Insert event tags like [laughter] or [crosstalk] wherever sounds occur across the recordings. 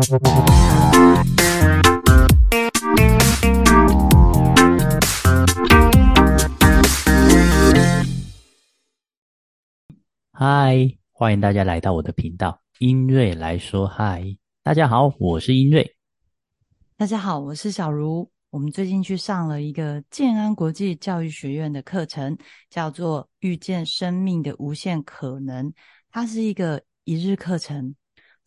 嗨，欢迎大家来到我的频道，英瑞来说嗨。大家好，我是英瑞。大家好，我是小茹。我们最近去上了一个建安国际教育学院的课程，叫做《遇见生命的无限可能》。它是一个一日课程，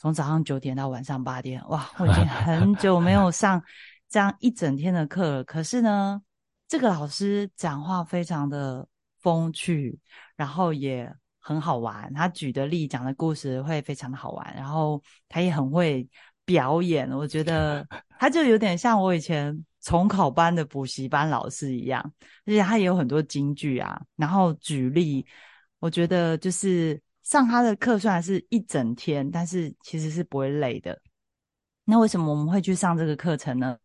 从早上九点到晚上八点。哇，我已经很久没有上 [laughs] 这样一整天的课了。可是呢，这个老师讲话非常的风趣，然后也很好玩。他举的例、讲的故事会非常的好玩，然后他也很会。表演，我觉得 [laughs] 他就有点像我以前重考班的补习班老师一样，而且他也有很多金句啊，然后举例，我觉得就是上他的课虽然是一整天，但是其实是不会累的。那为什么我们会去上这个课程呢？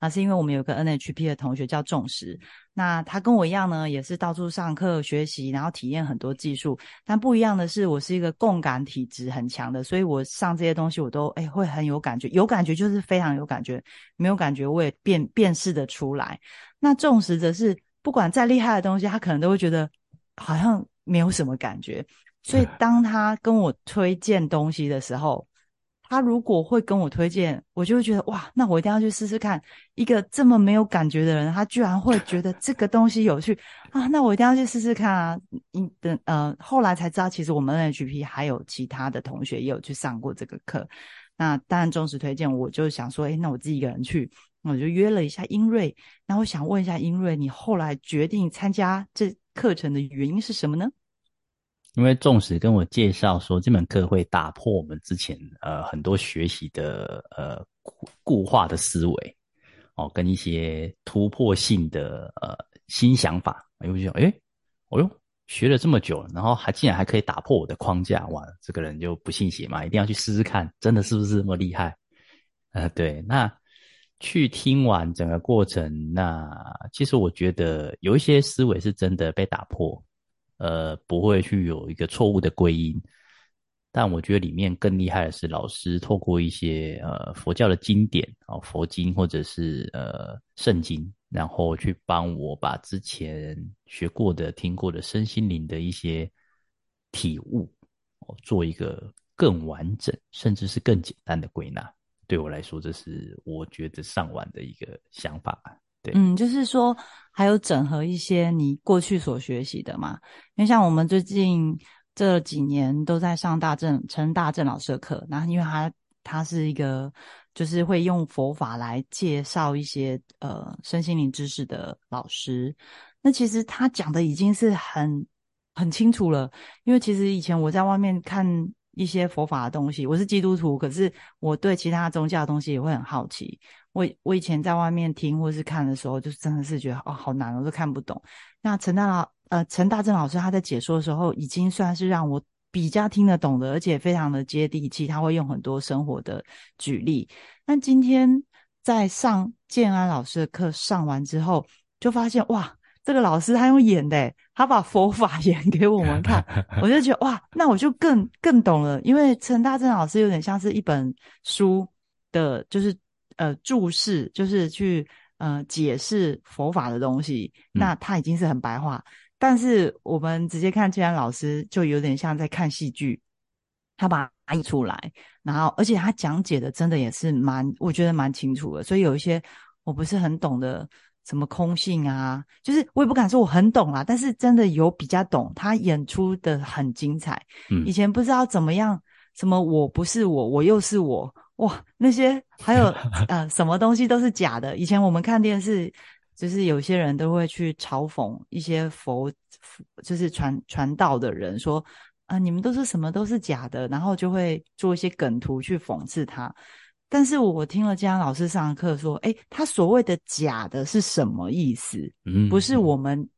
那是因为我们有个 NHP 的同学叫重石，那他跟我一样呢，也是到处上课学习，然后体验很多技术。但不一样的是，我是一个共感体质很强的，所以我上这些东西我都哎会很有感觉，有感觉就是非常有感觉，没有感觉我也辨辨识的出来。那重石则是不管再厉害的东西，他可能都会觉得好像没有什么感觉，所以当他跟我推荐东西的时候。他如果会跟我推荐，我就会觉得哇，那我一定要去试试看。一个这么没有感觉的人，他居然会觉得这个东西有趣啊，那我一定要去试试看啊！嗯，等呃，后来才知道，其实我们 NHP 还有其他的同学也有去上过这个课。那当然，忠实推荐，我就想说，哎，那我自己一个人去，我就约了一下英瑞。那我想问一下英瑞，你后来决定参加这课程的原因是什么呢？因为纵使跟我介绍说这门课会打破我们之前呃很多学习的呃固化的思维哦，跟一些突破性的呃新想法，哎，我就想哎，哦哟，学了这么久，然后还竟然还可以打破我的框架，哇，这个人就不信邪嘛，一定要去试试看，真的是不是这么厉害？呃，对，那去听完整个过程，那其实我觉得有一些思维是真的被打破。呃，不会去有一个错误的归因，但我觉得里面更厉害的是老师透过一些呃佛教的经典啊，佛经或者是呃圣经，然后去帮我把之前学过的、听过的身心灵的一些体悟，哦，做一个更完整，甚至是更简单的归纳。对我来说，这是我觉得上完的一个想法。嗯，就是说还有整合一些你过去所学习的嘛，因为像我们最近这几年都在上大正陈大正老师的课，然后因为他他是一个就是会用佛法来介绍一些呃身心灵知识的老师，那其实他讲的已经是很很清楚了，因为其实以前我在外面看一些佛法的东西，我是基督徒，可是我对其他宗教的东西也会很好奇。我我以前在外面听或是看的时候，就是真的是觉得哦，好难，我都看不懂。那陈大老呃陈大正老师他在解说的时候，已经算是让我比较听得懂的，而且非常的接地气。他会用很多生活的举例。那今天在上建安老师的课上完之后，就发现哇，这个老师他用演的，他把佛法 [laughs] 演给我们看，我就觉得哇，那我就更更懂了。因为陈大正老师有点像是一本书的，就是。呃，注释就是去呃解释佛法的东西，那他已经是很白话。但是我们直接看既然老师，就有点像在看戏剧，他把它译出来，然后而且他讲解的真的也是蛮，我觉得蛮清楚的。所以有一些我不是很懂的，什么空性啊，就是我也不敢说我很懂啦，但是真的有比较懂。他演出的很精彩，以前不知道怎么样，什么我不是我，我又是我。哇，那些还有 [laughs] 呃，什么东西都是假的。以前我们看电视，就是有些人都会去嘲讽一些佛，就是传传道的人，说啊，你们都是什么都是假的，然后就会做一些梗图去讽刺他。但是我听了江老师上课说，哎，他所谓的假的是什么意思？嗯，不是我们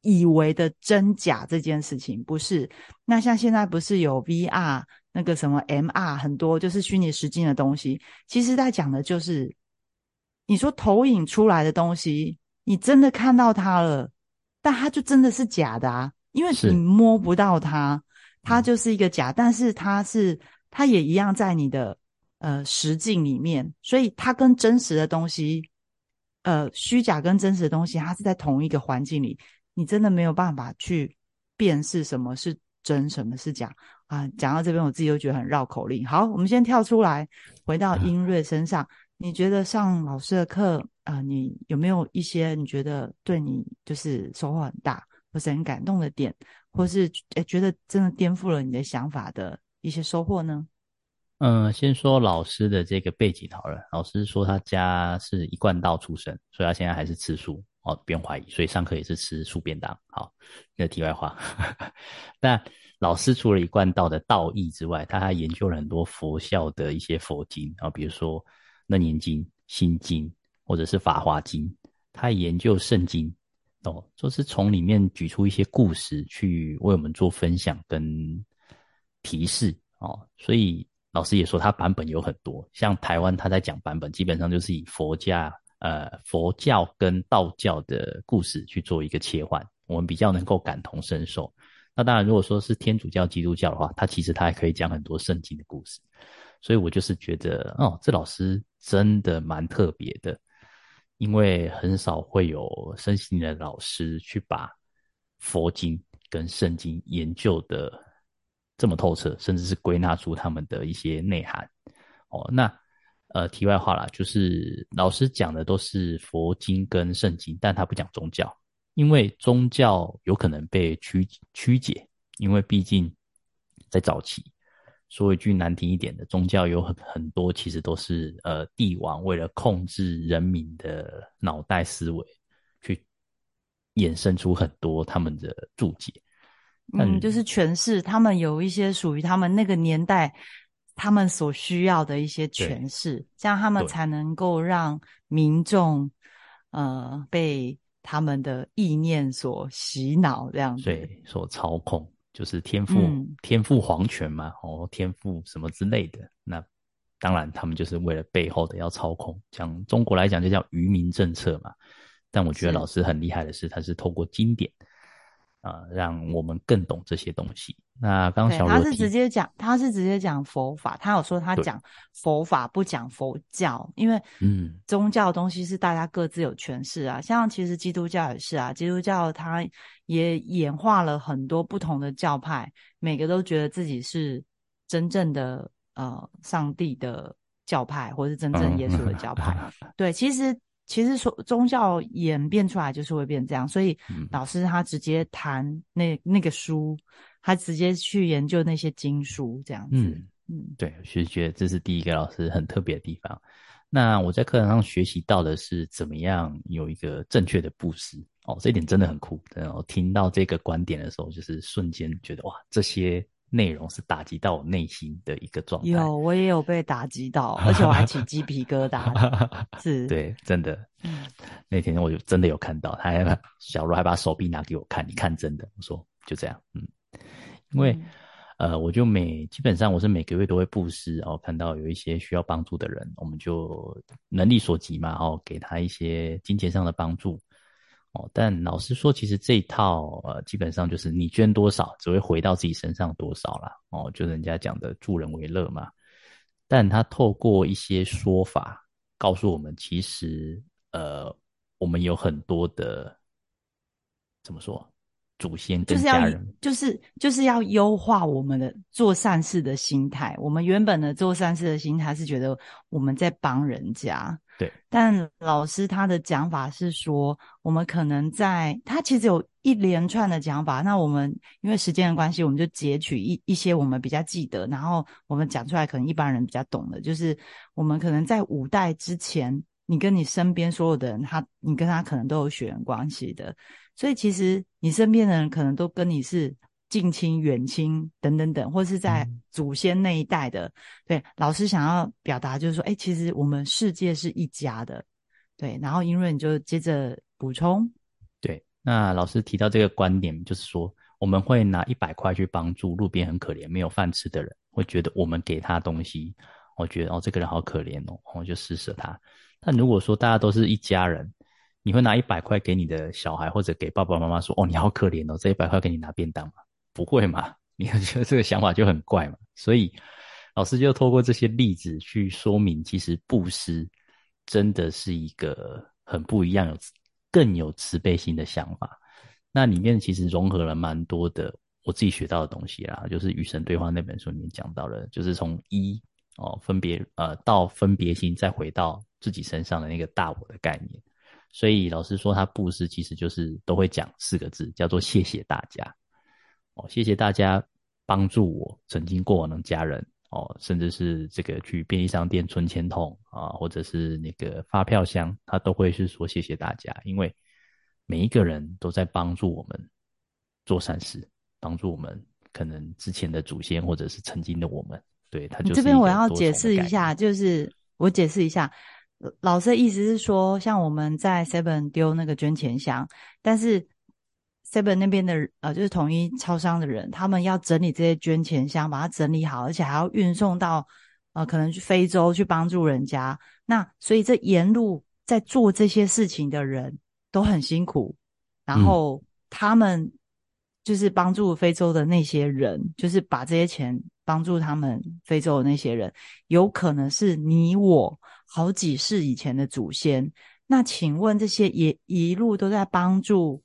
以为的真假这件事情，不是。那像现在不是有 VR？那个什么 MR 很多就是虚拟实境的东西，其实在讲的就是，你说投影出来的东西，你真的看到它了，但它就真的是假的啊，因为你摸不到它，它就是一个假，但是它是它也一样在你的呃实境里面，所以它跟真实的东西，呃虚假跟真实的东西，它是在同一个环境里，你真的没有办法去辨识什么是真，什么是假啊。讲到这边，我自己都觉得很绕口令。好，我们先跳出来，回到英瑞身上，你觉得上老师的课啊，你有没有一些你觉得对你就是收获很大，或是很感动的点，或是诶觉得真的颠覆了你的想法的一些收获呢？嗯，先说老师的这个背景好了。老师说他家是一贯道出身，所以他现在还是吃素哦，不用怀疑。所以上课也是吃素便当。好，那题外话。[laughs] 那老师除了一贯道的道义之外，他还研究了很多佛教的一些佛经啊，比如说《楞严经》《心经》或者是《法华经》，他研究圣经哦，就是从里面举出一些故事去为我们做分享跟提示哦，所以。老师也说，他版本有很多，像台湾他在讲版本，基本上就是以佛家、呃佛教跟道教的故事去做一个切换，我们比较能够感同身受。那当然，如果说是天主教、基督教的话，他其实他还可以讲很多圣经的故事。所以我就是觉得，哦，这老师真的蛮特别的，因为很少会有身心的老师去把佛经跟圣经研究的。这么透彻，甚至是归纳出他们的一些内涵哦。那呃，题外话啦，就是老师讲的都是佛经跟圣经，但他不讲宗教，因为宗教有可能被曲曲解，因为毕竟在早期，说一句难听一点的，宗教有很很多其实都是呃帝王为了控制人民的脑袋思维，去衍生出很多他们的注解。嗯，就是诠释他们有一些属于他们那个年代他们所需要的一些诠释，这样他们才能够让民众呃被他们的意念所洗脑，这样子。对，所操控，就是天赋天赋皇权嘛，哦，天赋什么之类的。那当然，他们就是为了背后的要操控。讲中国来讲，就叫愚民政策嘛。但我觉得老师很厉害的是，他是透过经典。啊，让我们更懂这些东西。那刚小他是直接讲，他是直接讲佛法。他有说他讲佛法不讲佛教，因为嗯，宗教东西是大家各自有诠释啊。像其实基督教也是啊，基督教它也演化了很多不同的教派，每个都觉得自己是真正的呃上帝的教派，或是真正耶稣的教派。[laughs] 对，其实。其实说宗教演变出来就是会变这样，所以老师他直接谈那那个书，他直接去研究那些经书这样子。嗯嗯，对，其实觉得这是第一个老师很特别的地方。那我在课堂上学习到的是怎么样有一个正确的布施哦，这一点真的很酷。然后听到这个观点的时候，就是瞬间觉得哇，这些。内容是打击到我内心的一个状态。有，我也有被打击到，而且我还起鸡皮疙瘩。[laughs] 是，对，真的。那天我就真的有看到，他还小罗还把手臂拿给我看，你看真的。我说就这样，嗯，因为呃，我就每基本上我是每个月都会布施，然后看到有一些需要帮助的人，我们就能力所及嘛，然后给他一些金钱上的帮助。哦，但老实说，其实这一套呃，基本上就是你捐多少，只会回到自己身上多少啦。哦，就人家讲的助人为乐嘛。但他透过一些说法告诉我们，其实呃，我们有很多的怎么说，祖先跟家人，就是就是要优化我们的做善事的心态。我们原本的做善事的心态是觉得我们在帮人家。对，但老师他的讲法是说，我们可能在他其实有一连串的讲法。那我们因为时间的关系，我们就截取一一些我们比较记得，然后我们讲出来，可能一般人比较懂的，就是我们可能在五代之前，你跟你身边所有的人，他你跟他可能都有血缘关系的，所以其实你身边的人可能都跟你是。近亲、远亲等等等，或是在祖先那一代的，对老师想要表达就是说，哎，其实我们世界是一家的，对。然后英润就接着补充，对。那老师提到这个观点，就是说我们会拿一百块去帮助路边很可怜、没有饭吃的人，会觉得我们给他东西，我觉得哦，这个人好可怜哦，我就施舍他。但如果说大家都是一家人，你会拿一百块给你的小孩，或者给爸爸妈妈说，哦，你好可怜哦，这一百块给你拿便当吗？不会嘛？[laughs] 你觉得这个想法就很怪嘛？所以老师就透过这些例子去说明，其实布施真的是一个很不一样、有更有慈悲心的想法。那里面其实融合了蛮多的我自己学到的东西啦，就是《与神对话》那本书里面讲到了，就是从一哦分别呃到分别心，再回到自己身上的那个大我的概念。所以老师说他布施其实就是都会讲四个字，叫做谢谢大家哦，谢谢大家帮助我曾经过往的家人哦，甚至是这个去便利商店存钱筒啊，或者是那个发票箱，他都会是说谢谢大家，因为。每一个人都在帮助我们做善事，帮助我们可能之前的祖先或者是曾经的我们。对他，这边我要解释一下，就是我解释一下，老师的意思是说，像我们在 Seven 丢那个捐钱箱，但是 Seven 那边的呃，就是统一超商的人，他们要整理这些捐钱箱，把它整理好，而且还要运送到呃，可能去非洲去帮助人家。那所以这沿路在做这些事情的人。都很辛苦，然后他们就是帮助非洲的那些人，就是把这些钱帮助他们非洲的那些人，有可能是你我好几世以前的祖先。那请问这些也一路都在帮助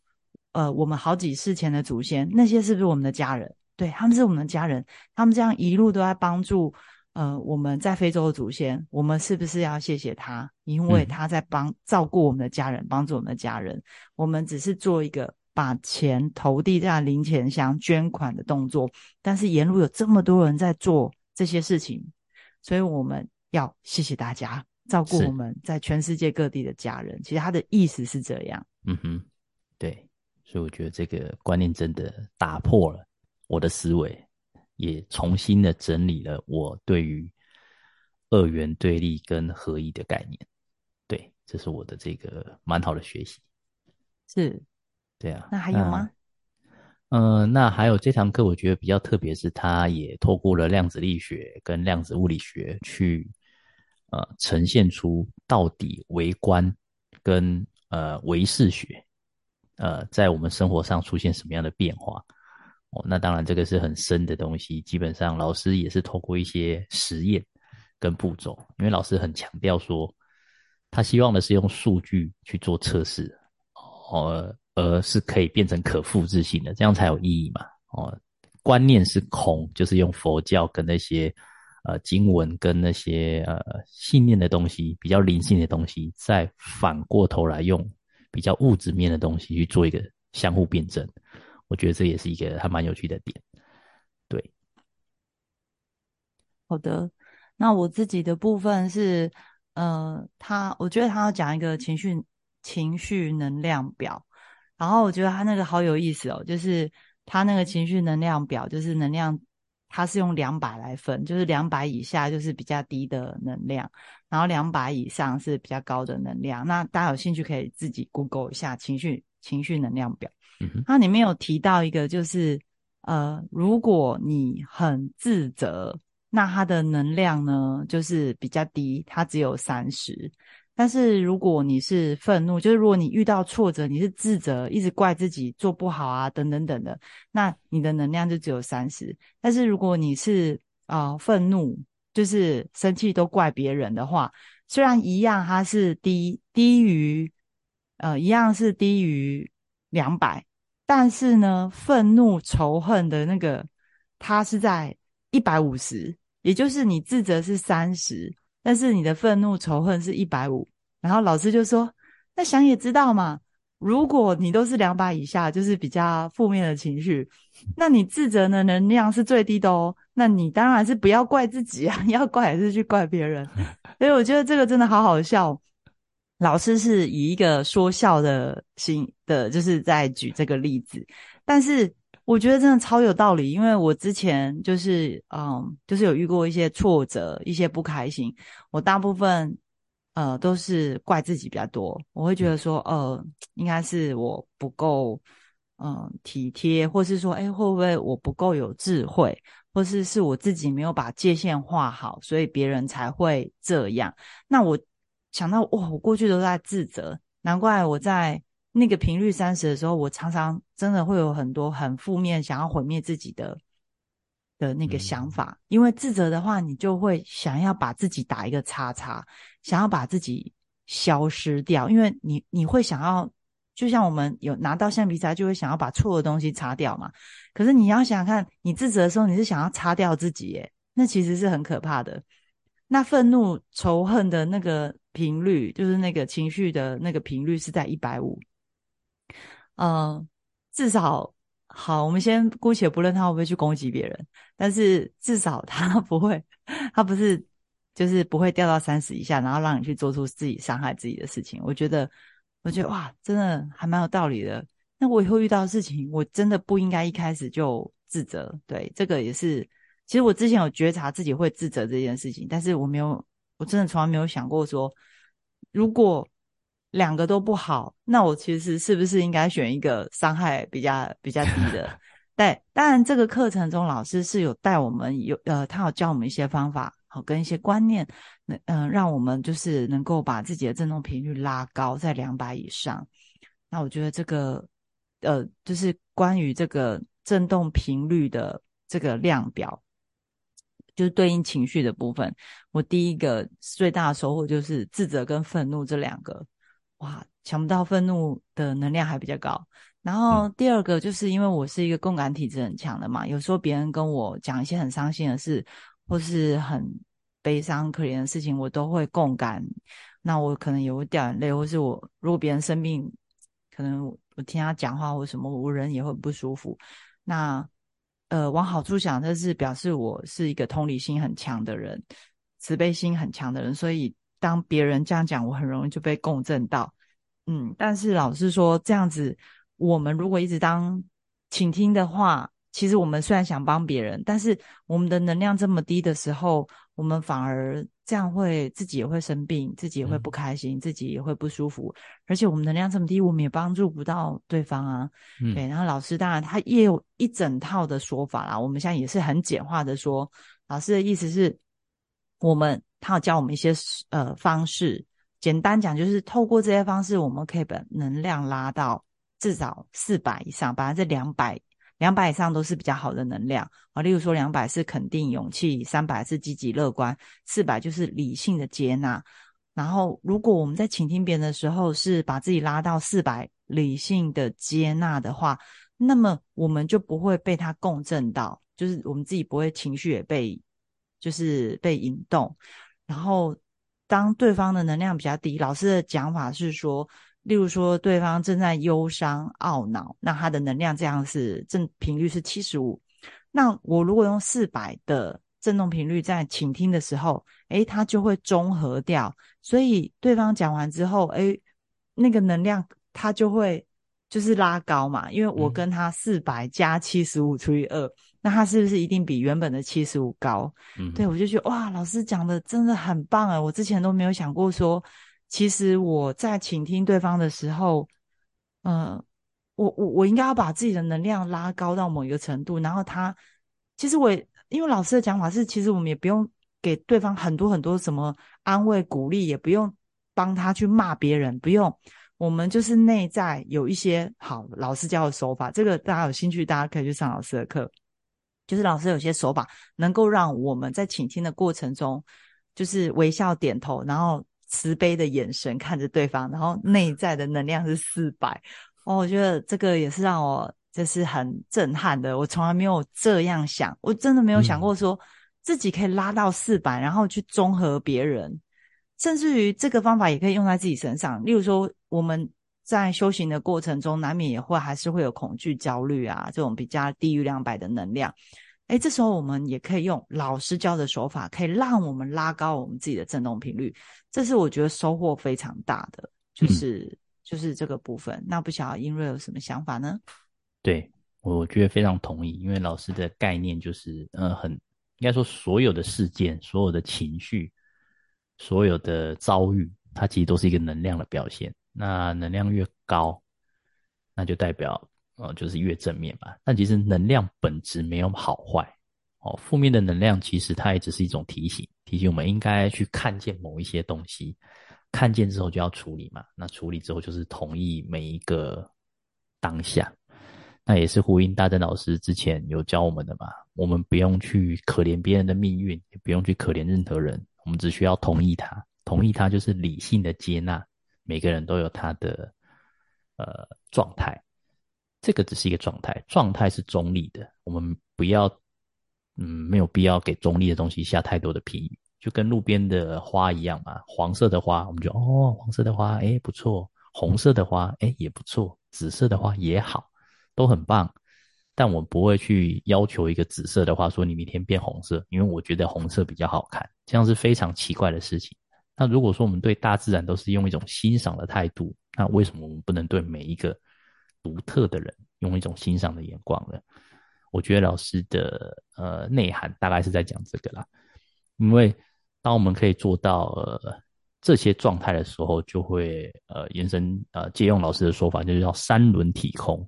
呃我们好几世前的祖先，那些是不是我们的家人？对他们是我们的家人，他们这样一路都在帮助。呃，我们在非洲的祖先，我们是不是要谢谢他？因为他在帮照顾我们的家人，帮助我们的家人。我们只是做一个把钱投递在零钱箱捐款的动作，但是沿路有这么多人在做这些事情，所以我们要谢谢大家照顾我们在全世界各地的家人。其实他的意思是这样。嗯哼，对，所以我觉得这个观念真的打破了我的思维。也重新的整理了我对于二元对立跟合一的概念，对，这是我的这个蛮好的学习。是，对啊。那还有吗？嗯，那还有这堂课，我觉得比较特别，是它也透过了量子力学跟量子物理学去呃呈现出到底为观跟呃唯视学呃在我们生活上出现什么样的变化。哦，那当然，这个是很深的东西。基本上，老师也是透过一些实验跟步骤，因为老师很强调说，他希望的是用数据去做测试，哦，而是可以变成可复制性的，这样才有意义嘛。哦，观念是空，就是用佛教跟那些呃经文跟那些呃信念的东西，比较灵性的东西，再反过头来用比较物质面的东西去做一个相互辩证。我觉得这也是一个还蛮有趣的点，对。好的，那我自己的部分是，呃，他我觉得他要讲一个情绪情绪能量表，然后我觉得他那个好有意思哦，就是他那个情绪能量表，就是能量，它是用两百来分，就是两百以下就是比较低的能量，然后两百以上是比较高的能量。那大家有兴趣可以自己 Google 一下情绪情绪能量表。它里面有提到一个，就是呃，如果你很自责，那它的能量呢就是比较低，它只有三十。但是如果你是愤怒，就是如果你遇到挫折，你是自责，一直怪自己做不好啊，等等等的，那你的能量就只有三十。但是如果你是啊愤怒，就是生气都怪别人的话，虽然一样，它是低低于呃一样是低于两百。但是呢，愤怒、仇恨的那个，它是在一百五十，也就是你自责是三十，但是你的愤怒、仇恨是一百五。然后老师就说：“那想也知道嘛，如果你都是两百以下，就是比较负面的情绪，那你自责的能量是最低的哦。那你当然是不要怪自己啊，[laughs] 要怪还是去怪别人。[laughs] 所以我觉得这个真的好好笑。”老师是以一个说笑的心的，就是在举这个例子，但是我觉得真的超有道理，因为我之前就是嗯，就是有遇过一些挫折、一些不开心，我大部分呃都是怪自己比较多，我会觉得说，呃，应该是我不够嗯体贴，或是说，哎，会不会我不够有智慧，或是是我自己没有把界限画好，所以别人才会这样。那我。想到哇，我过去都在自责，难怪我在那个频率三十的时候，我常常真的会有很多很负面、想要毁灭自己的的那个想法，因为自责的话，你就会想要把自己打一个叉叉，想要把自己消失掉，因为你你会想要，就像我们有拿到橡皮擦，就会想要把错的东西擦掉嘛。可是你要想想看，你自责的时候，你是想要擦掉自己，耶，那其实是很可怕的。那愤怒、仇恨的那个频率，就是那个情绪的那个频率是在一百五，嗯，至少。好，我们先姑且不论他会不会去攻击别人，但是至少他不会，[laughs] 他不是就是不会掉到三十以下，然后让你去做出自己伤害自己的事情。我觉得，我觉得哇，真的还蛮有道理的。那我以后遇到的事情，我真的不应该一开始就自责。对，这个也是，其实我之前有觉察自己会自责这件事情，但是我没有，我真的从来没有想过说，如果。两个都不好，那我其实是不是应该选一个伤害比较比较低的？[laughs] 对，当然这个课程中老师是有带我们有呃，他有教我们一些方法，好跟一些观念，那嗯，让我们就是能够把自己的振动频率拉高在两百以上。那我觉得这个呃，就是关于这个振动频率的这个量表，就是对应情绪的部分，我第一个最大的收获就是自责跟愤怒这两个。哇，想不到愤怒的能量还比较高。然后第二个就是因为我是一个共感体质很强的嘛，有时候别人跟我讲一些很伤心的事，或是很悲伤可怜的事情，我都会共感。那我可能也会掉眼泪，或是我如果别人生病，可能我听他讲话或什么，我人也会不舒服。那呃，往好处想，这是表示我是一个同理心很强的人，慈悲心很强的人，所以。当别人这样讲，我很容易就被共振到，嗯，但是老师说这样子，我们如果一直当倾听的话，其实我们虽然想帮别人，但是我们的能量这么低的时候，我们反而这样会自己也会生病，自己也会不开心，自己也会不舒服，而且我们能量这么低，我们也帮助不到对方啊。对，然后老师当然他也有一整套的说法啦，我们现在也是很简化的说，老师的意思是，我们。他要教我们一些呃方式，简单讲就是透过这些方式，我们可以把能量拉到至少四百以上，把这两百两百以上都是比较好的能量啊。例如说，两百是肯定勇气，三百是积极乐观，四百就是理性的接纳。然后，如果我们在倾听别人的时候是把自己拉到四百理性的接纳的话，那么我们就不会被他共振到，就是我们自己不会情绪也被就是被引动。然后，当对方的能量比较低，老师的讲法是说，例如说对方正在忧伤、懊恼，那他的能量这样是正频率是七十五。那我如果用四百的振动频率在倾听的时候，诶，它就会中和掉。所以对方讲完之后，诶，那个能量它就会就是拉高嘛，因为我跟他四百加七十五除以二。那他是不是一定比原本的七十五高？嗯，对我就觉得哇，老师讲的真的很棒啊！我之前都没有想过说，其实我在倾听对方的时候，嗯，我我我应该要把自己的能量拉高到某一个程度，然后他其实我因为老师的讲法是，其实我们也不用给对方很多很多什么安慰鼓励，也不用帮他去骂别人，不用，我们就是内在有一些好老师教的手法，这个大家有兴趣，大家可以去上老师的课。就是老师有些手法，能够让我们在倾听的过程中，就是微笑点头，然后慈悲的眼神看着对方，然后内在的能量是四百哦。我觉得这个也是让我就是很震撼的，我从来没有这样想，我真的没有想过说自己可以拉到四百，然后去综合别人，甚至于这个方法也可以用在自己身上。例如说我们。在修行的过程中，难免也会还是会有恐惧、焦虑啊，这种比较低于两百的能量。哎，这时候我们也可以用老师教的手法，可以让我们拉高我们自己的振动频率。这是我觉得收获非常大的，就是就是这个部分。那不晓得英瑞有什么想法呢？对，我觉得非常同意，因为老师的概念就是，呃，很应该说所有的事件、所有的情绪、所有的遭遇，它其实都是一个能量的表现。那能量越高，那就代表呃就是越正面嘛。但其实能量本质没有好坏哦，负面的能量其实它也只是一种提醒，提醒我们应该去看见某一些东西，看见之后就要处理嘛。那处理之后就是同意每一个当下。那也是呼应大正老师之前有教我们的嘛。我们不用去可怜别人的命运，也不用去可怜任何人，我们只需要同意他，同意他就是理性的接纳。每个人都有他的呃状态，这个只是一个状态，状态是中立的。我们不要嗯没有必要给中立的东西下太多的评语，就跟路边的花一样嘛。黄色的花，我们就哦黄色的花哎不错，红色的花哎也不错，紫色的花也好，都很棒。但我不会去要求一个紫色的花说你明天变红色，因为我觉得红色比较好看，这样是非常奇怪的事情。那如果说我们对大自然都是用一种欣赏的态度，那为什么我们不能对每一个独特的人用一种欣赏的眼光呢？我觉得老师的呃内涵大概是在讲这个啦。因为当我们可以做到呃这些状态的时候，就会呃延伸呃借用老师的说法，就是叫三轮体空，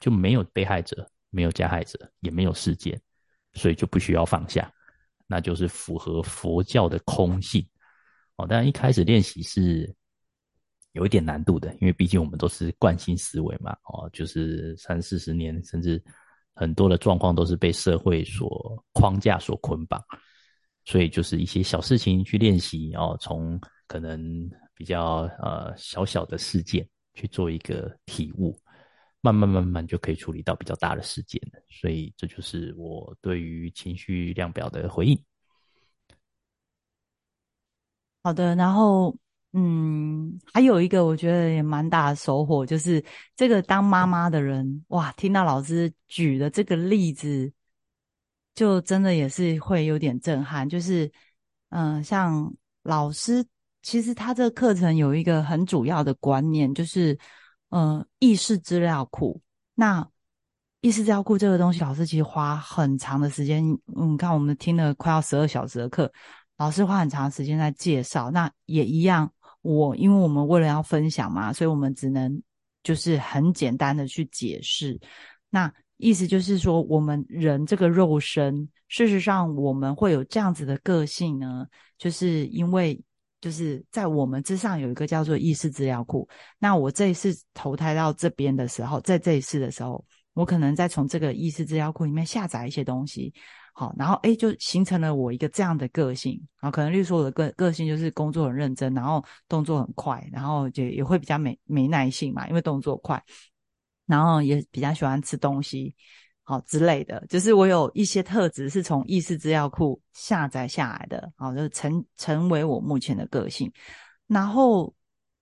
就没有被害者，没有加害者，也没有事件，所以就不需要放下，那就是符合佛教的空性。哦，当然一开始练习是有一点难度的，因为毕竟我们都是惯性思维嘛。哦，就是三四十年，甚至很多的状况都是被社会所框架所捆绑，所以就是一些小事情去练习，哦，从可能比较呃小小的事件去做一个体悟，慢慢慢慢就可以处理到比较大的事件了。所以这就是我对于情绪量表的回应。好的，然后嗯，还有一个我觉得也蛮大的收获，就是这个当妈妈的人哇，听到老师举的这个例子，就真的也是会有点震撼。就是嗯，像老师其实他这个课程有一个很主要的观念，就是嗯，意识资料库。那意识资料库这个东西，老师其实花很长的时间，嗯，看我们听了快要十二小时的课。老师花很长时间在介绍，那也一样。我因为我们为了要分享嘛，所以我们只能就是很简单的去解释。那意思就是说，我们人这个肉身，事实上我们会有这样子的个性呢，就是因为就是在我们之上有一个叫做意识资料库。那我这一次投胎到这边的时候，在这一世的时候，我可能在从这个意识资料库里面下载一些东西。好，然后哎，就形成了我一个这样的个性啊。可能例如说我的个个性就是工作很认真，然后动作很快，然后也也会比较没没耐性嘛，因为动作快，然后也比较喜欢吃东西，好之类的。就是我有一些特质是从意识资料库下载下来的，好，就成成为我目前的个性。然后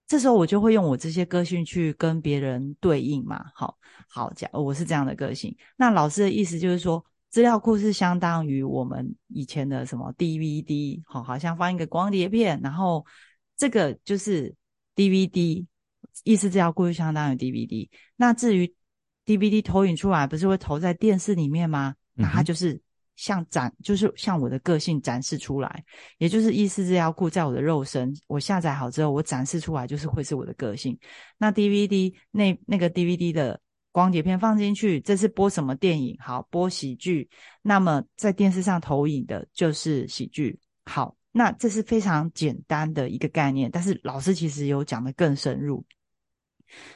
这时候我就会用我这些个性去跟别人对应嘛。好好讲，我是这样的个性。那老师的意思就是说。资料库是相当于我们以前的什么 DVD，好，好像放一个光碟片，然后这个就是 DVD，意思资料库就相当于 DVD。那至于 DVD 投影出来，不是会投在电视里面吗？那它就是像展，就是像我的个性展示出来，也就是意思资料库在我的肉身，我下载好之后，我展示出来就是会是我的个性。那 DVD 那那个 DVD 的。光碟片放进去，这是播什么电影？好，播喜剧。那么在电视上投影的就是喜剧。好，那这是非常简单的一个概念，但是老师其实有讲的更深入。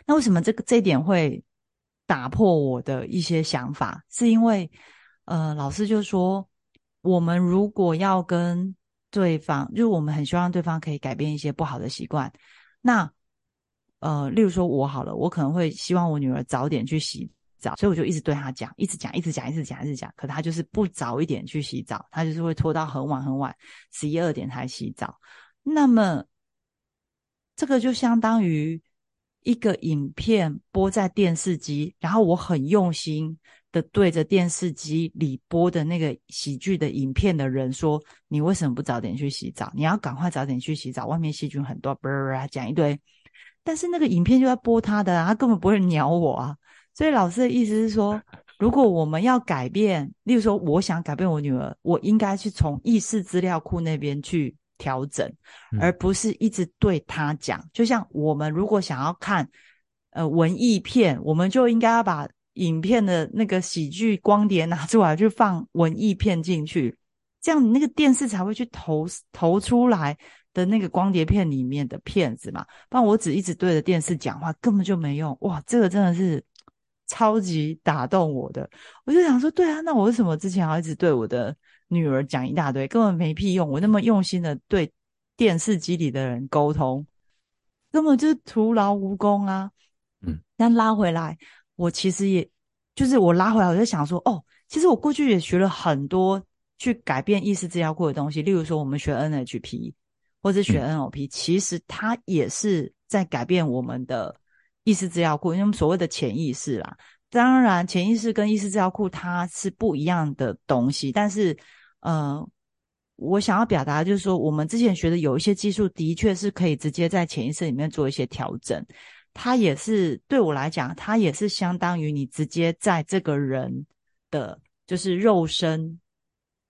那为什么这个这一点会打破我的一些想法？是因为，呃，老师就说，我们如果要跟对方，就是我们很希望对方可以改变一些不好的习惯，那。呃，例如说，我好了，我可能会希望我女儿早点去洗澡，所以我就一直对她讲，一直讲，一直讲，一直讲，一直讲。可她就是不早一点去洗澡，她就是会拖到很晚很晚，十一二点才洗澡。那么，这个就相当于一个影片播在电视机，然后我很用心的对着电视机里播的那个喜剧的影片的人说：“你为什么不早点去洗澡？你要赶快早点去洗澡，外面细菌很多。”讲一堆。但是那个影片就在播他的，他根本不会鸟我啊。所以老师的意思是说，[laughs] 如果我们要改变，例如说我想改变我女儿，我应该去从意识资料库那边去调整，而不是一直对他讲。就像我们如果想要看呃文艺片，我们就应该要把影片的那个喜剧光碟拿出来，去放文艺片进去，这样你那个电视才会去投投出来。的那个光碟片里面的片子嘛，不然我只一直对着电视讲话根本就没用。哇，这个真的是超级打动我的。我就想说，对啊，那我为什么之前要一直对我的女儿讲一大堆，根本没屁用？我那么用心的对电视机里的人沟通，根本就是徒劳无功啊。嗯，但拉回来，我其实也就是我拉回来，我就想说，哦，其实我过去也学了很多去改变意识治疗库的东西，例如说我们学 NHP 或者学 NLP，其实它也是在改变我们的意识资料库，因为我们所谓的潜意识啦。当然，潜意识跟意识资料库它是不一样的东西，但是呃，我想要表达就是说，我们之前学的有一些技术，的确是可以直接在潜意识里面做一些调整。它也是对我来讲，它也是相当于你直接在这个人的，就是肉身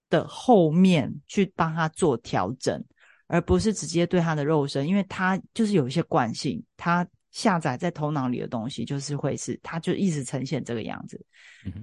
的后面去帮他做调整，而不是直接对他的肉身，因为他就是有一些惯性，他下载在头脑里的东西就是会是，他就一直呈现这个样子。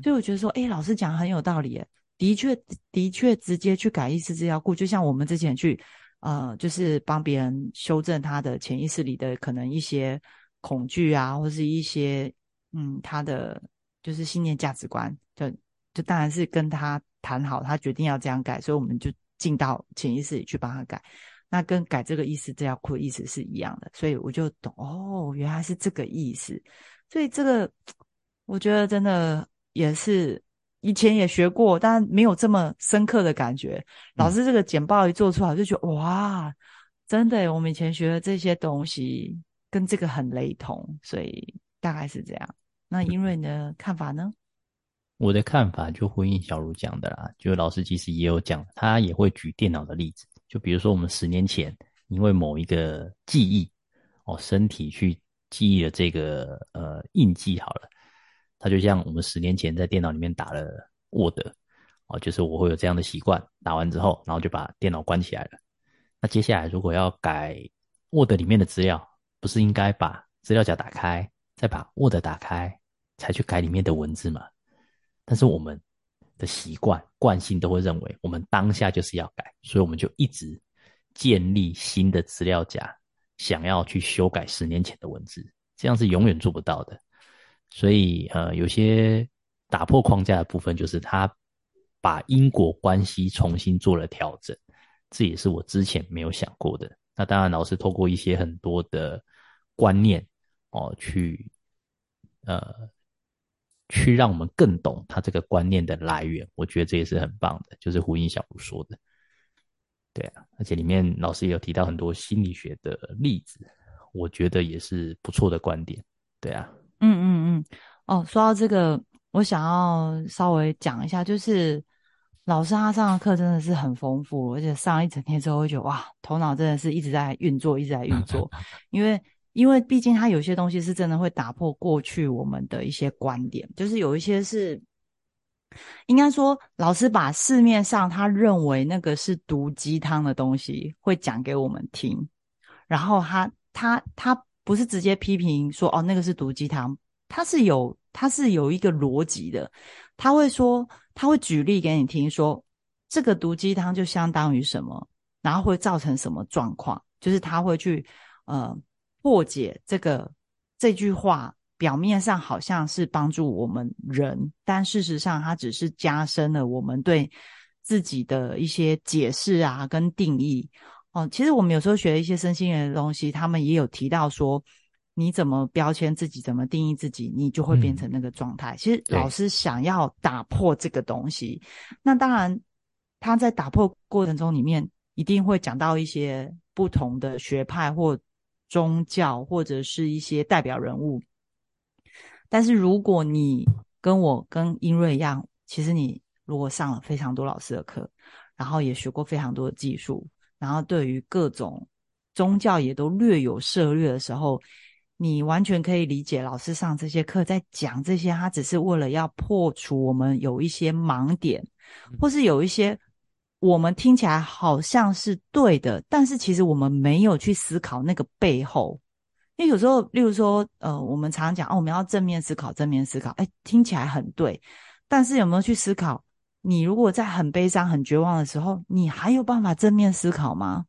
所以我觉得说，哎，老师讲很有道理，的确，的确直接去改意识资料库，就像我们之前去，呃，就是帮别人修正他的潜意识里的可能一些。恐惧啊，或是一些嗯，他的就是信念价值观，就就当然是跟他谈好，他决定要这样改，所以我们就进到潜意识里去帮他改。那跟改这个意思、这条裤的意思是一样的，所以我就懂哦，原来是这个意思。所以这个我觉得真的也是以前也学过，但没有这么深刻的感觉。老师这个简报一做出来，就觉得哇，真的，我们以前学的这些东西。跟这个很雷同，所以大概是这样。那英瑞的看法呢？我的看法就呼应小茹讲的啦，就老师其实也有讲，他也会举电脑的例子，就比如说我们十年前因为某一个记忆哦，身体去记忆了这个呃印记好了，它就像我们十年前在电脑里面打了 Word 哦，就是我会有这样的习惯，打完之后然后就把电脑关起来了。那接下来如果要改 Word 里面的资料，不是应该把资料夹打开，再把 Word 打开，才去改里面的文字吗？但是我们的习惯惯性都会认为，我们当下就是要改，所以我们就一直建立新的资料夹，想要去修改十年前的文字，这样是永远做不到的。所以，呃，有些打破框架的部分，就是他把因果关系重新做了调整，这也是我之前没有想过的。那当然，老师透过一些很多的观念哦，去呃，去让我们更懂他这个观念的来源。我觉得这也是很棒的，就是胡应小茹说的。对啊，而且里面老师也有提到很多心理学的例子，我觉得也是不错的观点。对啊，嗯嗯嗯，哦，说到这个，我想要稍微讲一下，就是。老师他上的课真的是很丰富，而且上了一整天之后，会觉得哇，头脑真的是一直在运作，一直在运作。[laughs] 因为，因为毕竟他有些东西是真的会打破过去我们的一些观点，就是有一些是，应该说老师把市面上他认为那个是毒鸡汤的东西会讲给我们听，然后他他他不是直接批评说哦那个是毒鸡汤，他是有他是有一个逻辑的，他会说。他会举例给你听，说这个毒鸡汤就相当于什么，然后会造成什么状况，就是他会去呃破解这个这句话，表面上好像是帮助我们人，但事实上它只是加深了我们对自己的一些解释啊跟定义哦。其实我们有时候学一些身心灵的东西，他们也有提到说。你怎么标签自己，怎么定义自己，你就会变成那个状态。其实老师想要打破这个东西，那当然他在打破过程中里面一定会讲到一些不同的学派或宗教，或者是一些代表人物。但是如果你跟我跟英瑞一样，其实你如果上了非常多老师的课，然后也学过非常多的技术，然后对于各种宗教也都略有涉略的时候。你完全可以理解，老师上这些课在讲这些，他只是为了要破除我们有一些盲点，或是有一些我们听起来好像是对的，但是其实我们没有去思考那个背后。因为有时候，例如说，呃，我们常常讲哦，我们要正面思考，正面思考，哎，听起来很对，但是有没有去思考？你如果在很悲伤、很绝望的时候，你还有办法正面思考吗？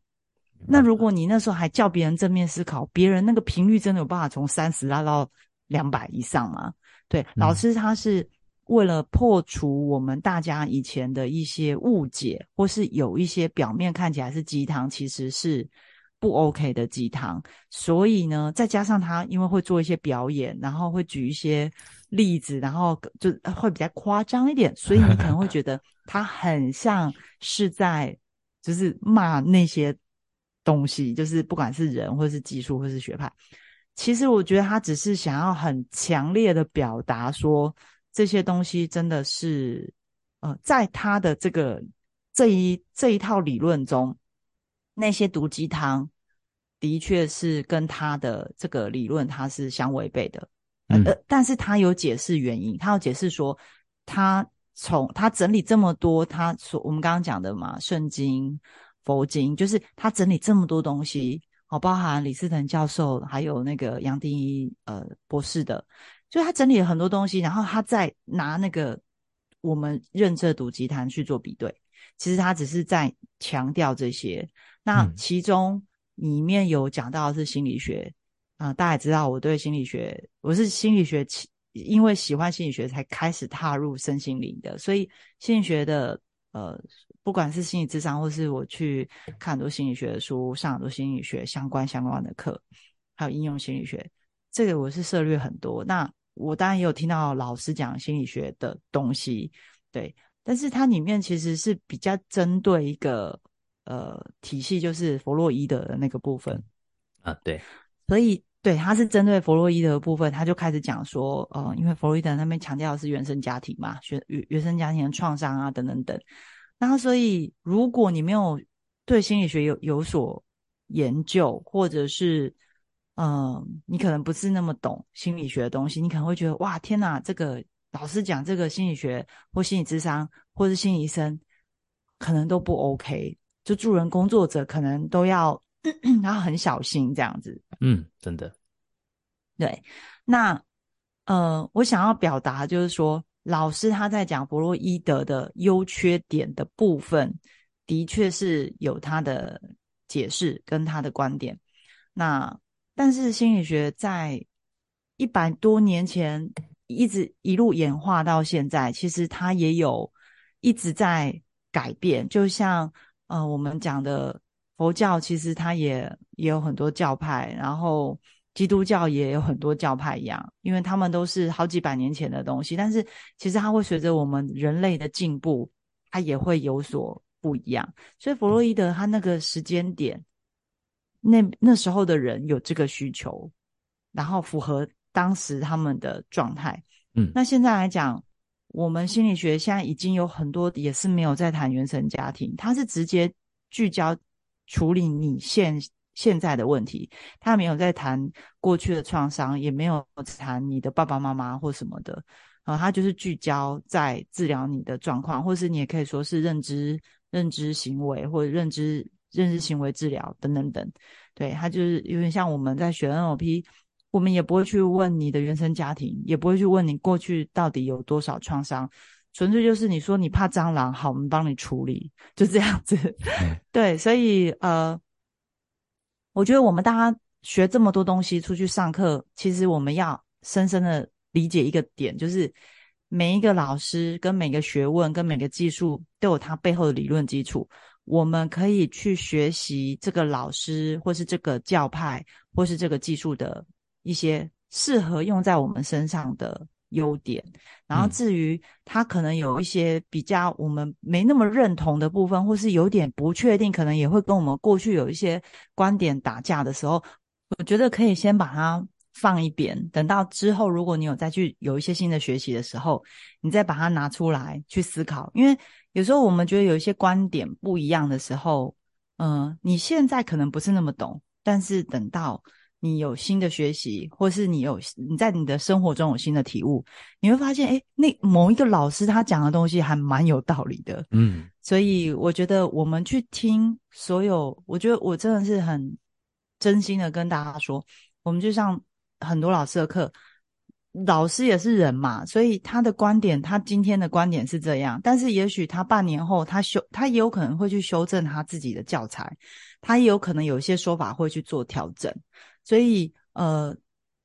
那如果你那时候还叫别人正面思考，别人那个频率真的有办法从三十拉到两百以上吗？对，老师他是为了破除我们大家以前的一些误解，或是有一些表面看起来是鸡汤，其实是不 OK 的鸡汤。所以呢，再加上他因为会做一些表演，然后会举一些例子，然后就会比较夸张一点，所以你可能会觉得 [laughs] 他很像是在就是骂那些东西，就是不管是人或是技术或是学派。其实我觉得他只是想要很强烈的表达说，这些东西真的是，呃，在他的这个这一这一套理论中，那些毒鸡汤的确是跟他的这个理论他是相违背的。呃，但是他有解释原因，他有解释说，他从他整理这么多，他所我们刚刚讲的嘛，圣经、佛经，就是他整理这么多东西。哦，包含李斯腾教授，还有那个杨定一呃博士的，所以他整理了很多东西，然后他再拿那个我们认知毒集团去做比对。其实他只是在强调这些。那其中里面有讲到是心理学啊，大家也知道我对心理学，我是心理学，因为喜欢心理学才开始踏入身心灵的，所以心理学的呃。不管是心理智商，或是我去看很多心理学的书，上很多心理学相关相关的课，还有应用心理学，这个我是涉略很多。那我当然也有听到老师讲心理学的东西，对，但是它里面其实是比较针对一个呃体系，就是弗洛伊德的那个部分。啊，对，所以对，他是针对弗洛伊德的部分，他就开始讲说，呃，因为弗洛伊德那边强调的是原生家庭嘛，原原生家庭的创伤啊，等等等。那所以，如果你没有对心理学有有所研究，或者是，嗯，你可能不是那么懂心理学的东西，你可能会觉得，哇，天哪，这个老师讲这个心理学或心理智商，或是心理医生，可能都不 OK，就助人工作者可能都要，[clears throat] 他很小心这样子。嗯，真的。对，那，呃，我想要表达就是说。老师他在讲弗洛伊德的优缺点的部分，的确是有他的解释跟他的观点。那但是心理学在一百多年前一直一路演化到现在，其实它也有一直在改变。就像呃我们讲的佛教，其实它也也有很多教派，然后。基督教也有很多教派一样，因为他们都是好几百年前的东西，但是其实它会随着我们人类的进步，它也会有所不一样。所以弗洛伊德他那个时间点，那那时候的人有这个需求，然后符合当时他们的状态。嗯，那现在来讲，我们心理学现在已经有很多也是没有在谈原生家庭，它是直接聚焦处理你现。现在的问题，他没有在谈过去的创伤，也没有谈你的爸爸妈妈或什么的，啊，他就是聚焦在治疗你的状况，或是你也可以说是认知、认知行为或者认知、认知行为治疗等等等。对他就是有点像我们在学 NLP，我们也不会去问你的原生家庭，也不会去问你过去到底有多少创伤，纯粹就是你说你怕蟑螂，好，我们帮你处理，就这样子。[laughs] 对，所以呃。我觉得我们大家学这么多东西出去上课，其实我们要深深的理解一个点，就是每一个老师跟每个学问跟每个技术都有它背后的理论基础。我们可以去学习这个老师或是这个教派或是这个技术的一些适合用在我们身上的。优点，然后至于他可能有一些比较我们没那么认同的部分，或是有点不确定，可能也会跟我们过去有一些观点打架的时候，我觉得可以先把它放一边，等到之后如果你有再去有一些新的学习的时候，你再把它拿出来去思考。因为有时候我们觉得有一些观点不一样的时候，嗯，你现在可能不是那么懂，但是等到。你有新的学习，或是你有你在你的生活中有新的体悟，你会发现，哎，那某一个老师他讲的东西还蛮有道理的。嗯，所以我觉得我们去听所有，我觉得我真的是很真心的跟大家说，我们就上很多老师的课，老师也是人嘛，所以他的观点，他今天的观点是这样，但是也许他半年后他修，他也有可能会去修正他自己的教材，他也有可能有一些说法会去做调整。所以，呃，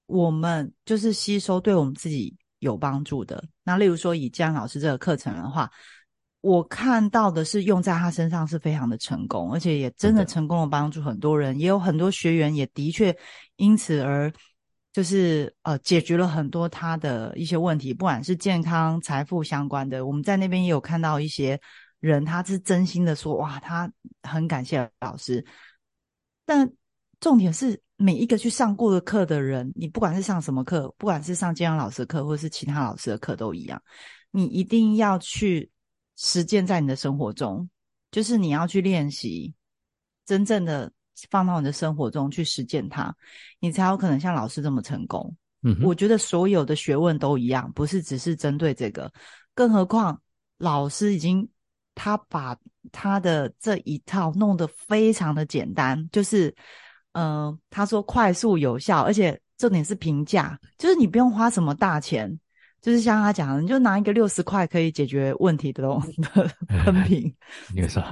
我们就是吸收对我们自己有帮助的。那例如说以江老师这个课程的话，我看到的是用在他身上是非常的成功，而且也真的成功的帮助很多人，也有很多学员也的确因此而就是呃解决了很多他的一些问题，不管是健康、财富相关的，我们在那边也有看到一些人，他是真心的说哇，他很感谢老师，但重点是。每一个去上过的课的人，你不管是上什么课，不管是上建阳老师的课，或是其他老师的课都一样，你一定要去实践在你的生活中，就是你要去练习，真正的放到你的生活中去实践它，你才有可能像老师这么成功。嗯，我觉得所有的学问都一样，不是只是针对这个，更何况老师已经他把他的这一套弄得非常的简单，就是。嗯，他说快速有效，而且重点是平价，就是你不用花什么大钱，就是像他讲，你就拿一个六十块可以解决问题的东 [laughs] 的 [laughs] [laughs] 喷瓶。你说，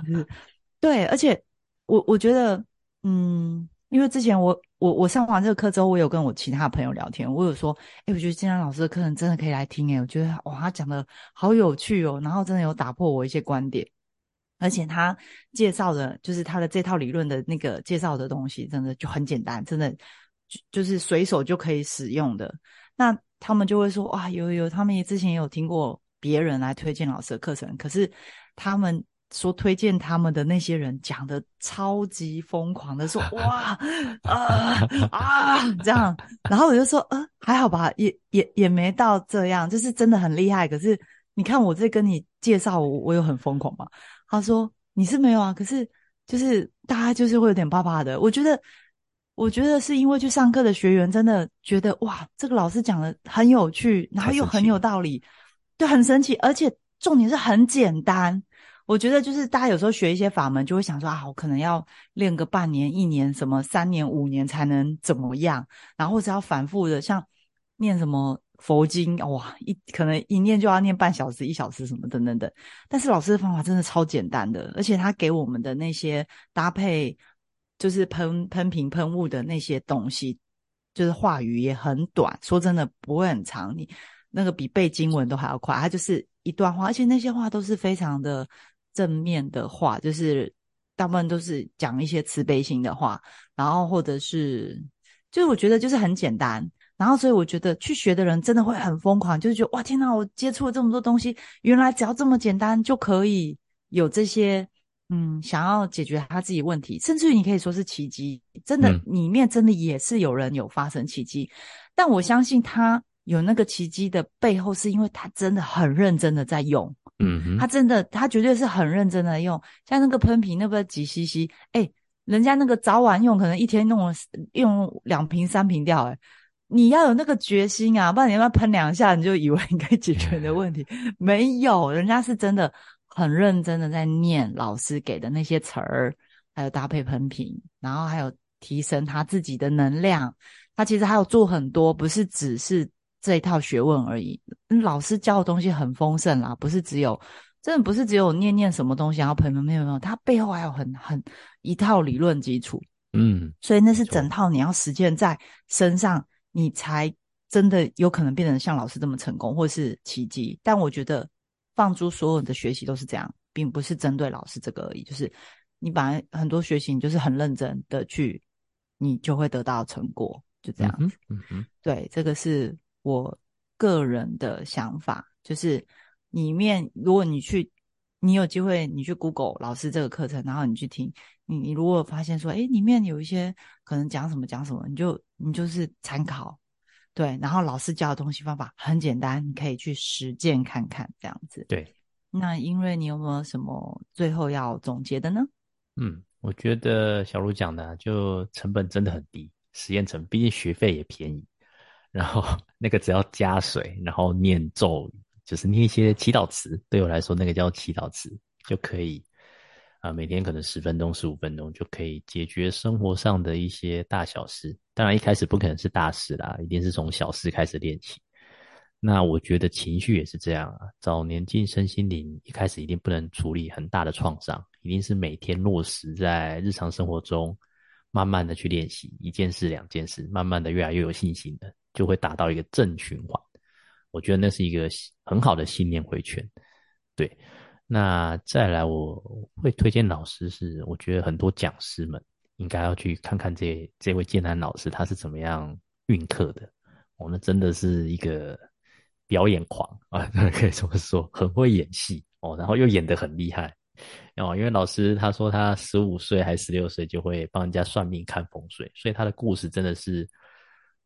对，而且我我觉得，嗯，因为之前我我我上完这个课之后，我有跟我其他朋友聊天，我有说，哎，我觉得金安老师的课程真的可以来听，哎，我觉得哇，他讲的好有趣哦，然后真的有打破我一些观点。而且他介绍的，就是他的这套理论的那个介绍的东西，真的就很简单，真的就就是随手就可以使用的。那他们就会说，哇，有有，他们也之前也有听过别人来推荐老师的课程，可是他们说推荐他们的那些人讲的超级疯狂的，说 [laughs] 哇啊啊这样，然后我就说，呃，还好吧，也也也没到这样，就是真的很厉害。可是你看我这跟你介绍，我我有很疯狂吗？他说：“你是没有啊，可是就是大家就是会有点怕怕的。我觉得，我觉得是因为去上课的学员真的觉得哇，这个老师讲的很有趣，然后又很有道理，就很神奇，而且重点是很简单。我觉得就是大家有时候学一些法门，就会想说啊，我可能要练个半年、一年、什么三年、五年才能怎么样，然后或者要反复的像念什么。”佛经哇，一可能一念就要念半小时、一小时什么等等等。但是老师的方法真的超简单的，而且他给我们的那些搭配，就是喷喷瓶喷雾的那些东西，就是话语也很短。说真的，不会很长，你那个比背经文都还要快。它就是一段话，而且那些话都是非常的正面的话，就是大部分都是讲一些慈悲心的话，然后或者是，就是我觉得就是很简单。然后，所以我觉得去学的人真的会很疯狂，就是觉得哇，天哪！我接触了这么多东西，原来只要这么简单就可以有这些，嗯，想要解决他自己问题，甚至于你可以说是奇迹，真的里面真的也是有人有发生奇迹。但我相信他有那个奇迹的背后，是因为他真的很认真的在用，嗯，他真的他绝对是很认真的用，像那个喷瓶，那个几 cc，哎，人家那个早晚用，可能一天弄了用两瓶三瓶掉，哎。你要有那个决心啊，不然你要不要喷两下，你就以为你可以解决你的问题？[laughs] 没有，人家是真的很认真的在念老师给的那些词儿，还有搭配喷瓶，然后还有提升他自己的能量。他其实还有做很多，不是只是这一套学问而已。老师教的东西很丰盛啦，不是只有，真的不是只有念念什么东西，然后朋友没有没有，他背后还有很很一套理论基础。嗯，所以那是整套你要实践在身上。你才真的有可能变成像老师这么成功，或是奇迹。但我觉得放诸所有的学习都是这样，并不是针对老师这个而已。就是你本来很多学习，你就是很认真的去，你就会得到成果，就这样子。嗯嗯，对，这个是我个人的想法。就是里面，如果你去，你有机会，你去 Google 老师这个课程，然后你去听，你你如果发现说，哎，里面有一些可能讲什么讲什么，你就。你就是参考，对，然后老师教的东西方法很简单，你可以去实践看看，这样子。对，那因为你有没有什么最后要总结的呢？嗯，我觉得小卢讲的就成本真的很低，实验成，毕竟学费也便宜，然后 [laughs] 那个只要加水，然后念咒语，就是念一些祈祷词，对我来说那个叫祈祷词就可以。啊，每天可能十分钟、十五分钟就可以解决生活上的一些大小事。当然，一开始不可能是大事啦，一定是从小事开始练起。那我觉得情绪也是这样啊。早年进身心灵，一开始一定不能处理很大的创伤，一定是每天落实在日常生活中，慢慢的去练习一件事、两件事，慢慢的越来越有信心的，就会达到一个正循环。我觉得那是一个很好的信念回圈。对，那再来我会推荐老师是，我觉得很多讲师们应该要去看看这这位建南老师他是怎么样运课的。哦，那真的是一个表演狂 [laughs] 啊，可以这么说，很会演戏哦，然后又演得很厉害哦。因为老师他说他十五岁还十六岁就会帮人家算命看风水，所以他的故事真的是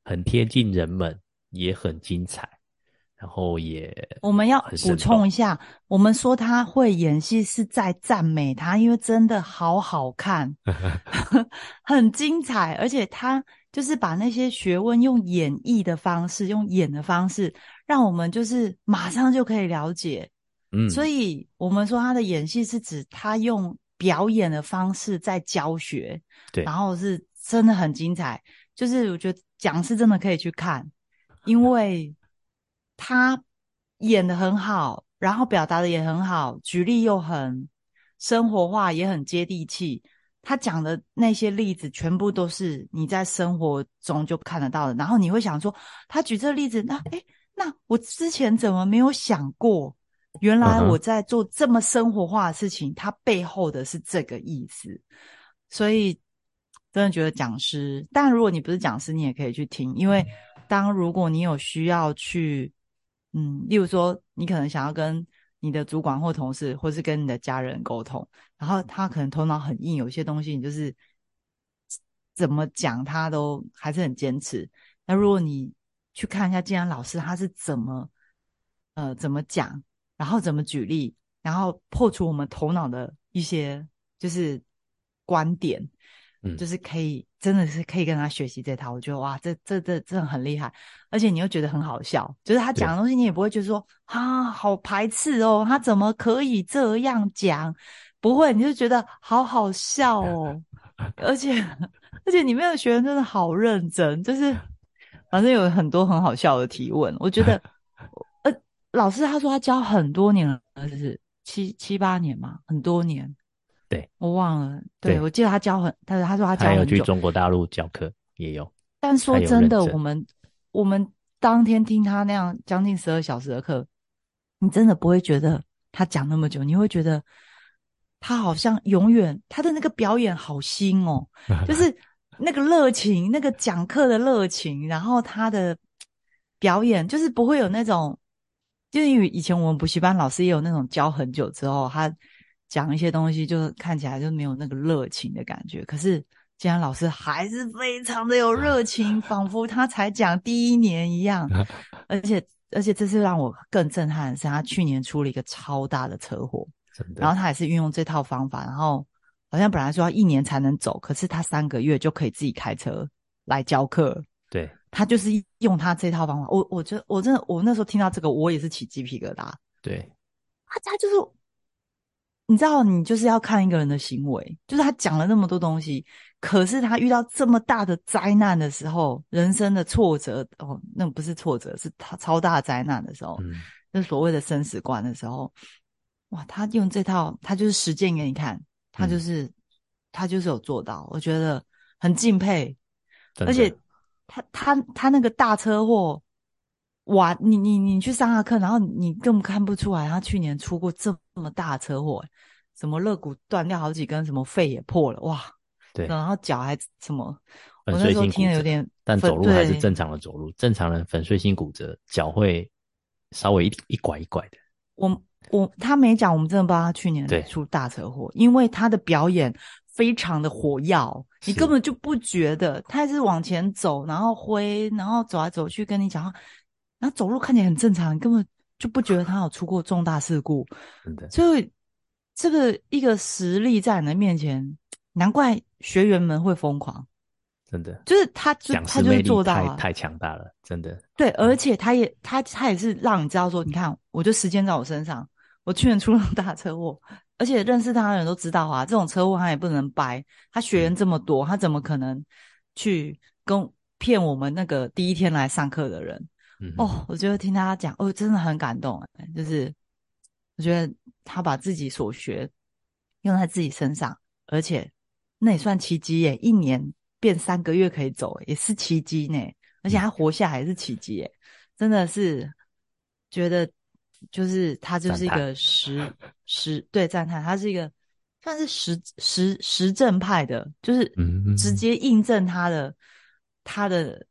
很贴近人们，也很精彩。然后也我们要补充一下，我们说他会演戏是在赞美他，因为真的好好看，[laughs] 很精彩，而且他。就是把那些学问用演绎的方式，用演的方式，让我们就是马上就可以了解。嗯，所以我们说他的演戏是指他用表演的方式在教学，对，然后是真的很精彩。就是我觉得讲是真的可以去看，因为他演的很好，然后表达的也很好，举例又很生活化，也很接地气。他讲的那些例子，全部都是你在生活中就看得到的。然后你会想说，他举这个例子，那诶，那我之前怎么没有想过？原来我在做这么生活化的事情，它背后的是这个意思。所以真的觉得讲师，但如果你不是讲师，你也可以去听，因为当如果你有需要去，嗯，例如说你可能想要跟。你的主管或同事，或是跟你的家人沟通，然后他可能头脑很硬，有些东西你就是怎么讲他都还是很坚持。那如果你去看一下既然老师他是怎么呃怎么讲，然后怎么举例，然后破除我们头脑的一些就是观点。就是可以，真的是可以跟他学习这套。我觉得哇，这这这真的很厉害，而且你又觉得很好笑。就是他讲的东西，你也不会觉得说啊，好排斥哦，他怎么可以这样讲？不会，你就觉得好好笑哦。[laughs] 而且而且，里面的学员真的好认真，就是反正有很多很好笑的提问。我觉得，[laughs] 呃，老师他说他教很多年了，就是七七八年嘛，很多年。对，我忘了。对，我记得他教很，他他说他教很久。有去中国大陆教课，也有。但说真的，我们我们当天听他那样将近十二小时的课，你真的不会觉得他讲那么久，你会觉得他好像永远他的那个表演好新哦，[laughs] 就是那个热情，那个讲课的热情，然后他的表演就是不会有那种，就是因为以前我们补习班老师也有那种教很久之后他。讲一些东西，就看起来就没有那个热情的感觉。可是，既然老师还是非常的有热情，仿佛他才讲第一年一样。[laughs] 而且，而且这次让我更震撼的是，他去年出了一个超大的车祸，然后他也是运用这套方法，然后好像本来说要一年才能走，可是他三个月就可以自己开车来教课。对，他就是用他这套方法。我，我觉得我真的，我那时候听到这个，我也是起鸡皮疙瘩。对，他他就是。你知道，你就是要看一个人的行为，就是他讲了那么多东西，可是他遇到这么大的灾难的时候，人生的挫折哦，那不是挫折，是他超大灾难的时候，就所谓的生死观的时候，哇，他用这套，他就是实践给你看，他就是他就是有做到，我觉得很敬佩，而且他他他那个大车祸。哇，你你你去上他课，然后你根本看不出来，他去年出过这么大车祸，什么肋骨断掉好几根，什么肺也破了，哇，对，然后脚还什么，我那时候听了有点，但走路还是正常的走路，正常人粉碎性骨折，脚会稍微一一拐一拐的。我我他没讲，我们真的不知道他去年出大车祸，因为他的表演非常的火药，你根本就不觉得他是往前走，然后挥，然后走来走去跟你讲话。然后走路看起来很正常，根本就不觉得他有出过重大事故。[laughs] 真的，所以这个一个实力在你的面前，难怪学员们会疯狂。真的，就是他就，他就是做到太太强大了，真的。对，而且他也他他也是让你知道说，你看，我就时间在我身上，我去年出了大车祸，而且认识他的人都知道啊，这种车祸他也不能掰。他学员这么多，他怎么可能去跟骗我们那个第一天来上课的人？哦，我觉得听他讲，哦，真的很感动。就是我觉得他把自己所学用在自己身上，而且那也算奇迹耶！一年变三个月可以走，也是奇迹呢。而且他活下来是奇迹耶，真的是觉得就是他就是一个实实对赞叹，他是一个算是实实实证派的，就是嗯直接印证他的他的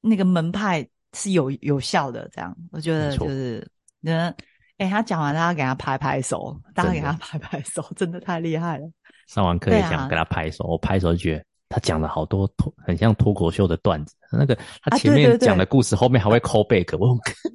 那个门派是有有效的。这样，我觉得就是嗯，哎、他讲完，大家给他拍拍手，大家给他拍拍手，真的太厉害了。上完课也想给他拍手，我拍手就觉得他讲了好多脱很像脱口秀的段子，那个他前面啊对对对讲的故事后面还会 call back，我 [laughs]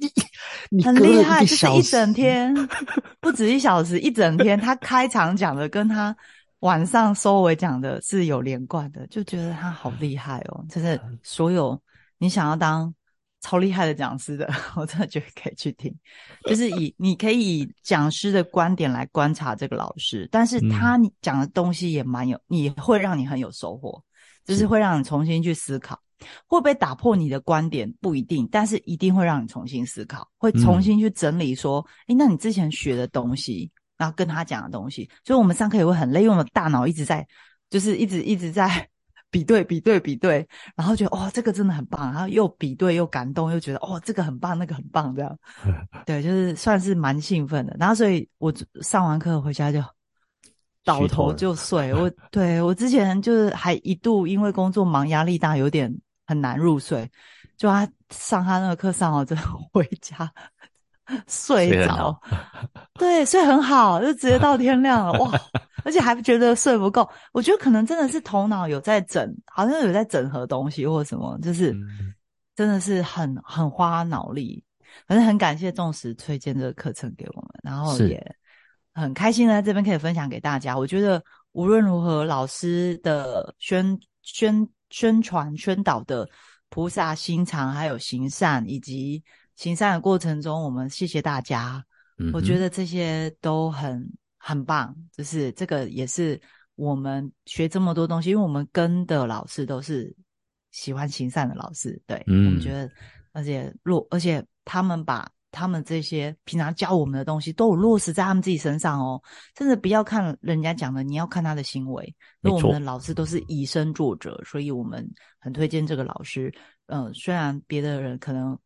你你很厉害，就是一整天，[laughs] 不止一小时，一整天。他开场讲的跟他晚上收尾讲的是有连贯的，就觉得他好厉害哦！就是所有你想要当超厉害的讲师的，[laughs] 我真的觉得可以去听。就是 [laughs] 以你可以以讲师的观点来观察这个老师，但是他讲的东西也蛮有，也会让你很有收获，就是是会让你重新去思考。会不会打破你的观点不一定，但是一定会让你重新思考，会重新去整理说，诶、那你之前学的东西，然后跟他讲的东西，所以我们上课也会很累，因为我们大脑一直在，就是一直一直在比对比对比对，然后觉得哦这个真的很棒，然后又比对又感动，又觉得哦这个很棒，那个很棒，这样，[laughs] 对，就是算是蛮兴奋的。然后所以我上完课回家就。倒头就睡，我 [laughs] 对我之前就是还一度因为工作忙压力大，有点很难入睡。就他上他那个课上了之后 [laughs] 回家睡着对，睡很好，就直接到天亮了哇！而且还觉得睡不够，我觉得可能真的是头脑有在整，好像有在整合东西或什么，就是嗯真的是很很花脑力。反正很感谢重视推荐这个课程给我们，然后也很开心的在这边可以分享给大家。我觉得无论如何，老师的宣宣宣传宣导的菩萨心肠，还有行善，以及行善的过程中，我们谢谢大家。嗯我觉得这些都很很棒，就是这个也是我们学这么多东西，因为我们跟的老师都是喜欢行善的老师，对，嗯我们觉得，而且落，而且他们把他们这些平常教我们的东西都有落实在他们自己身上哦，甚至不要看人家讲的，你要看他的行为。因为我们的老师都是以身作则，所以我们很推荐这个老师。嗯、虽然别的人可能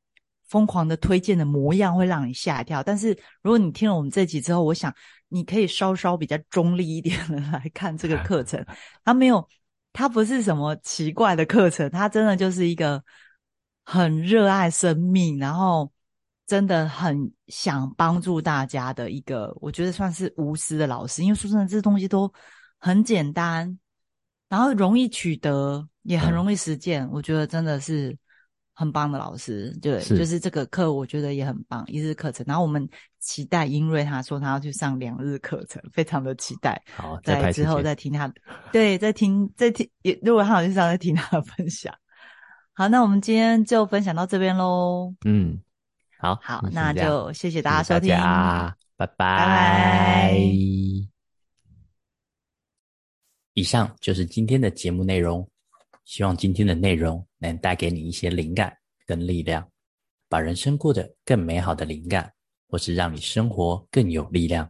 疯狂的推荐的模样会让你吓一跳，但是如果你听了我们这集之后，我想你可以稍稍比较中立一点的 [laughs] 来看这个 [laughs] 课程。它没有，它不是什么奇怪的课程，它真的就是一个很热爱生命，然后真的很想帮助大家的一个，我觉得算是无私的老师。因为说真的，这东西都很简单，然后容易取得，也很容易实践。我觉得真的是很棒的老师。对，是就是这个课，我觉得也很棒，一日课程。然后我们期待英瑞他说他要去上两日课程，非常的期待。好，再在之后再听他，对，再听再听，也如果他有去上，再听他的分享。好，那我们今天就分享到这边喽。嗯，好，好，那就谢谢谢大家收听，大家拜拜。拜以上就是今天的节目内容，希望今天的内容能带给你一些灵感跟力量，把人生过得更美好的灵感，或是让你生活更有力量。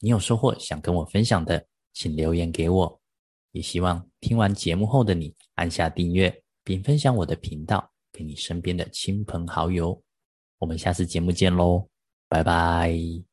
你有收获想跟我分享的，请留言给我。也希望听完节目后的你按下订阅，并分享我的频道给你身边的亲朋好友。我们下次节目见喽，拜拜。